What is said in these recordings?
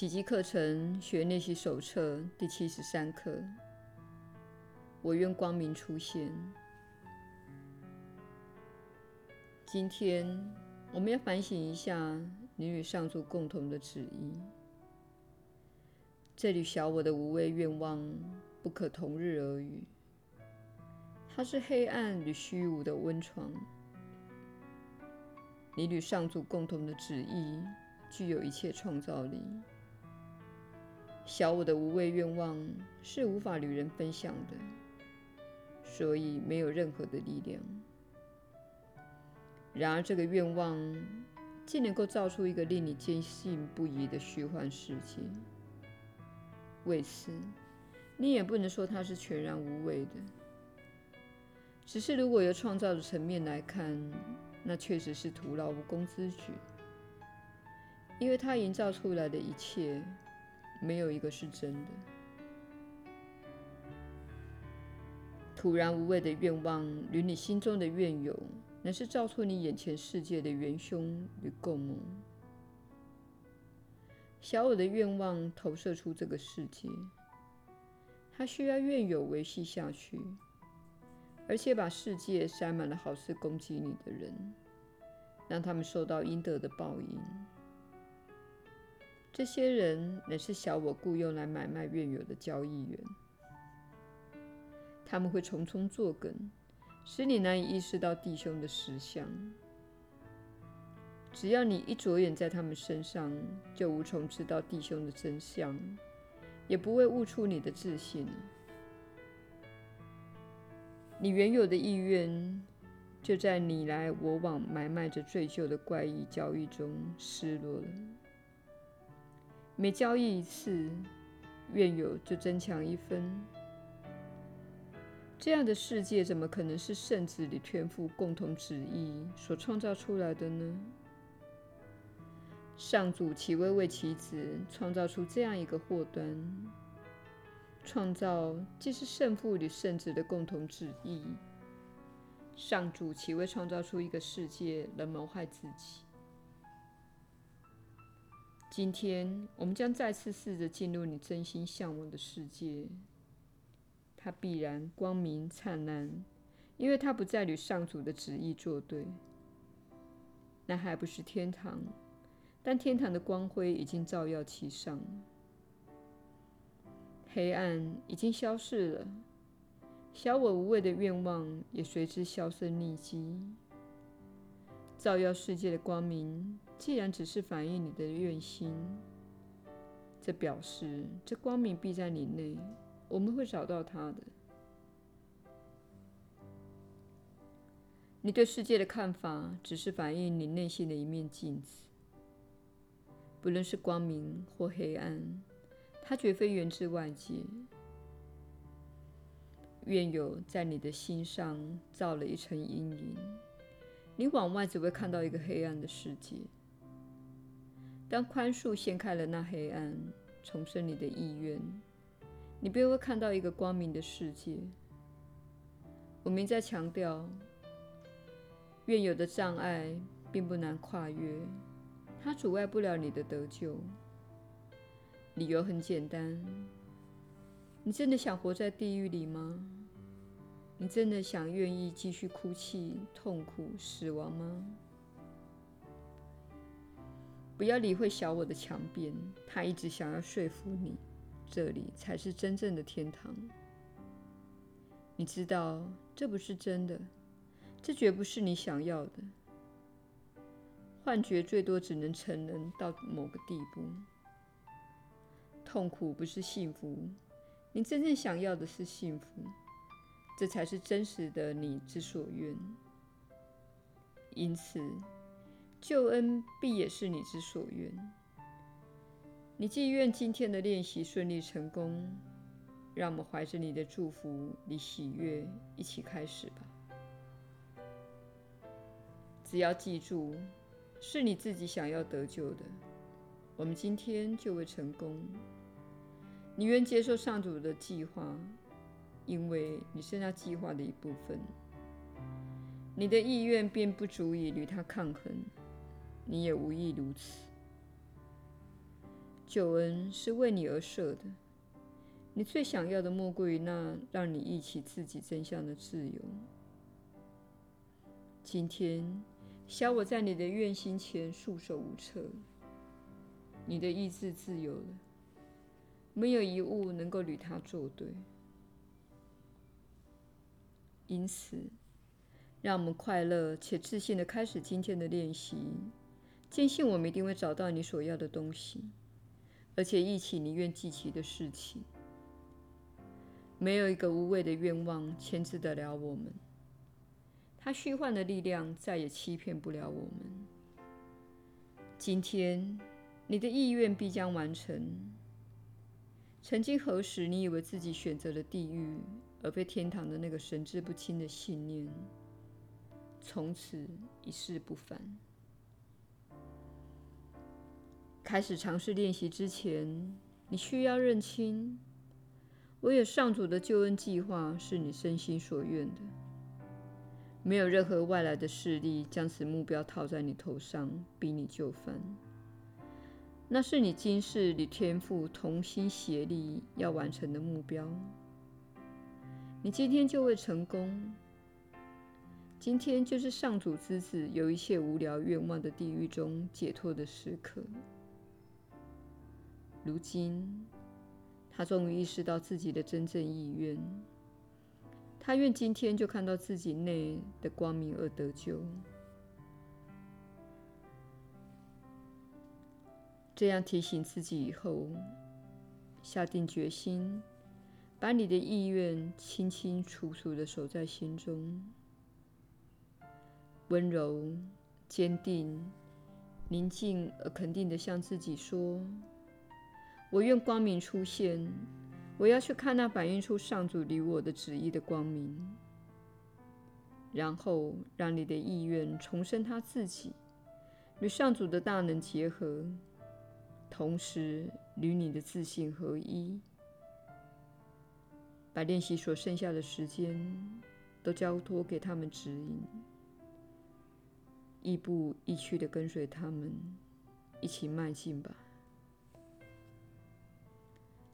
奇迹课程学练习手册第七十三课。我愿光明出现。今天我们要反省一下你与上主共同的旨意。这里小我的无谓愿望不可同日而语。它是黑暗与虚无的温床。你与上主共同的旨意具有一切创造力。小我的无谓愿望是无法与人分享的，所以没有任何的力量。然而，这个愿望竟能够造出一个令你坚信不疑的虚幻世界。为此，你也不能说它是全然无谓的。只是，如果由创造的层面来看，那确实是徒劳无功之举，因为它营造出来的一切。没有一个是真的。突然无谓的愿望与你心中的愿有，乃是造出你眼前世界的元凶与共谋。小我的愿望投射出这个世界，它需要愿有维系下去，而且把世界塞满了好似攻击你的人，让他们受到应得的报应。这些人乃是小我雇佣来买卖原有的交易员，他们会从中作梗，使你难以意识到弟兄的实相。只要你一着眼在他们身上，就无从知道弟兄的真相，也不会悟出你的自信。你原有的意愿，就在你来我往买卖着罪疚的怪异交易中失落了。每交易一次，愿有就增强一分。这样的世界怎么可能是圣子与天父共同旨意所创造出来的呢？上主岂会为其子创造出这样一个祸端？创造既是圣父与圣子的共同旨意，上主岂会创造出一个世界来谋害自己？今天，我们将再次试着进入你真心向往的世界。它必然光明灿烂，因为它不再与上主的旨意作对。那还不是天堂，但天堂的光辉已经照耀其上。黑暗已经消逝了，小我无谓的愿望也随之销声匿迹。照耀世界的光明，既然只是反映你的愿心，这表示这光明必在你内，我们会找到它的。你对世界的看法，只是反映你内心的一面镜子。不论是光明或黑暗，它绝非源自外界。愿有在你的心上造了一层阴影。你往外只会看到一个黑暗的世界。当宽恕掀开了那黑暗，重生你的意愿，你便会看到一个光明的世界。我们在强调，愿有的障碍并不难跨越，它阻碍不了你的得救。理由很简单：你真的想活在地狱里吗？你真的想愿意继续哭泣、痛苦、死亡吗？不要理会小我的强辩，他一直想要说服你，这里才是真正的天堂。你知道这不是真的，这绝不是你想要的。幻觉最多只能成人到某个地步。痛苦不是幸福，你真正想要的是幸福。这才是真实的你之所愿，因此救恩必也是你之所愿。你既愿今天的练习顺利成功，让我们怀着你的祝福与喜悦一起开始吧。只要记住，是你自己想要得救的，我们今天就会成功。你愿接受上主的计划。因为你是那计划的一部分，你的意愿便不足以与他抗衡，你也无意如此。救恩是为你而设的。你最想要的莫过于那让你忆起自己真相的自由。今天，小我在你的愿心前束手无策。你的意志自由了，没有一物能够与它作对。因此，让我们快乐且自信地开始今天的练习，坚信我们一定会找到你所要的东西，而且忆起你愿记起的事情。没有一个无谓的愿望牵制得了我们，它虚幻的力量再也欺骗不了我们。今天，你的意愿必将完成。曾经何时，你以为自己选择了地狱而非天堂的那个神志不清的信念，从此一去不返。开始尝试练习之前，你需要认清。唯有上主的救恩计划是你身心所愿的，没有任何外来的势力将此目标套在你头上，逼你就范。那是你今世与天父同心协力要完成的目标。你今天就会成功。今天就是上主之子由一切无聊愿望的地狱中解脱的时刻。如今。他终于意识到自己的真正意愿。他愿今天就看到自己内的光明而得救。这样提醒自己以后，下定决心，把你的意愿清清楚楚地守在心中，温柔、坚定、宁静而肯定地向自己说。我愿光明出现，我要去看那反映出上主离我的旨意的光明。然后让你的意愿重生他自己，与上主的大能结合，同时与你的自信合一。把练习所剩下的时间都交托给他们指引，亦步亦趋地跟随他们，一起迈进吧。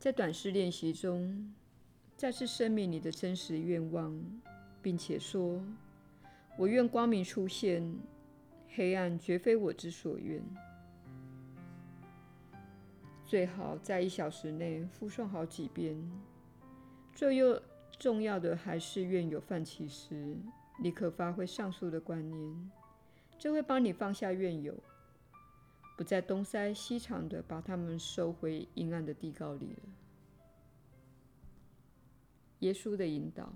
在短时练习中，再次声明你的真实愿望，并且说：“我愿光明出现，黑暗绝非我之所愿。”最好在一小时内复诵好几遍。最又重要的还是愿有饭饪时，立刻发挥上述的观念，这会帮你放下怨尤。不再东塞西藏的把他们收回阴暗的地窖里了。耶稣的引导，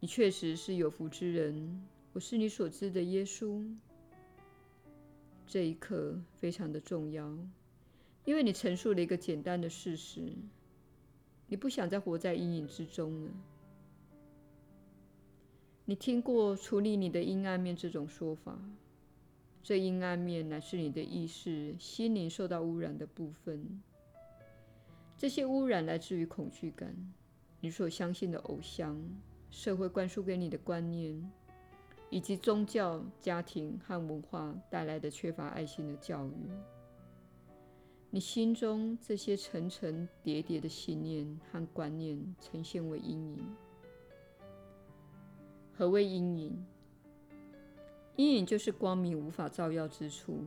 你确实是有福之人。我是你所知的耶稣。这一刻非常的重要，因为你陈述了一个简单的事实：你不想再活在阴影之中了。你听过处理你的阴暗面这种说法。这阴暗面乃是你的意识、心灵受到污染的部分。这些污染来自于恐惧感、你所相信的偶像、社会灌输给你的观念，以及宗教、家庭和文化带来的缺乏爱心的教育。你心中这些层层叠叠的信念和观念呈现为阴影。何谓阴影？阴影就是光明无法照耀之处，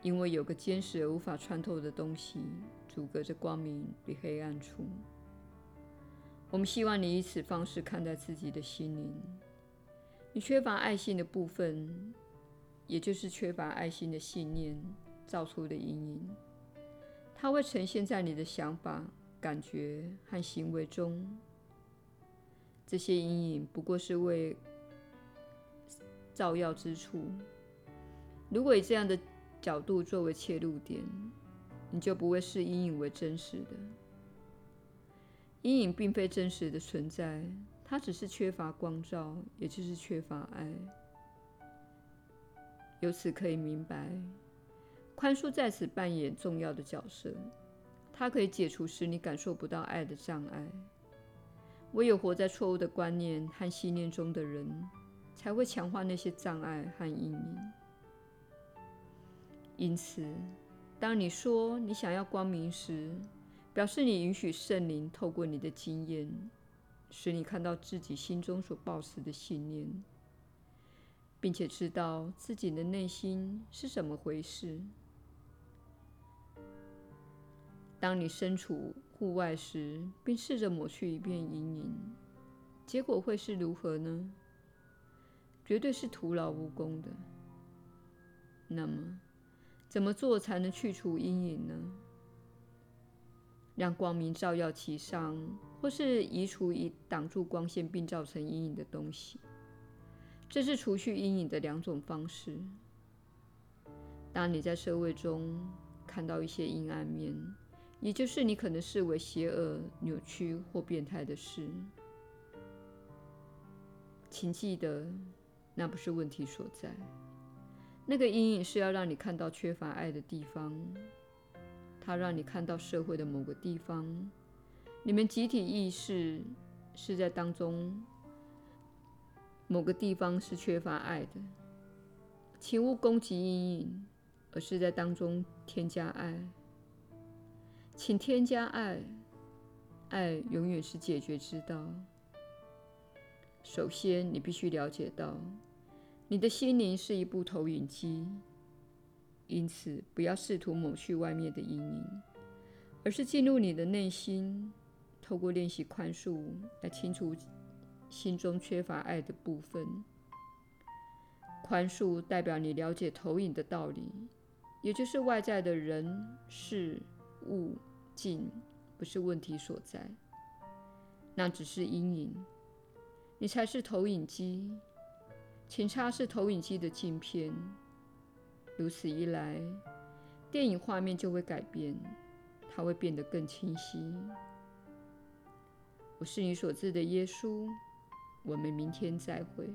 因为有个坚实而无法穿透的东西阻隔着光明与黑暗处。我们希望你以此方式看待自己的心灵。你缺乏爱心的部分，也就是缺乏爱心的信念造出的阴影，它会呈现在你的想法、感觉和行为中。这些阴影不过是为照耀之处。如果以这样的角度作为切入点，你就不会视阴影为真实的。阴影并非真实的存在，它只是缺乏光照，也就是缺乏爱。由此可以明白，宽恕在此扮演重要的角色。它可以解除使你感受不到爱的障碍。唯有活在错误的观念和信念中的人，才会强化那些障碍和阴影。因此，当你说你想要光明时，表示你允许圣灵透过你的经验，使你看到自己心中所抱持的信念，并且知道自己的内心是怎么回事。当你身处户外时，并试着抹去一片阴影，结果会是如何呢？绝对是徒劳无功的。那么，怎么做才能去除阴影呢？让光明照耀其上，或是移除以挡住光线并造成阴影的东西。这是除去阴影的两种方式。当你在社会中看到一些阴暗面，也就是你可能视为邪恶、扭曲或变态的事，请记得，那不是问题所在。那个阴影是要让你看到缺乏爱的地方，它让你看到社会的某个地方，你们集体意识是在当中某个地方是缺乏爱的。请勿攻击阴影，而是在当中添加爱。请添加爱，爱永远是解决之道。首先，你必须了解到。你的心灵是一部投影机，因此不要试图抹去外面的阴影，而是进入你的内心，透过练习宽恕来清除心中缺乏爱的部分。宽恕代表你了解投影的道理，也就是外在的人、事、物、境不是问题所在，那只是阴影，你才是投影机。请擦拭投影机的镜片，如此一来，电影画面就会改变，它会变得更清晰。我是你所知的耶稣，我们明天再会。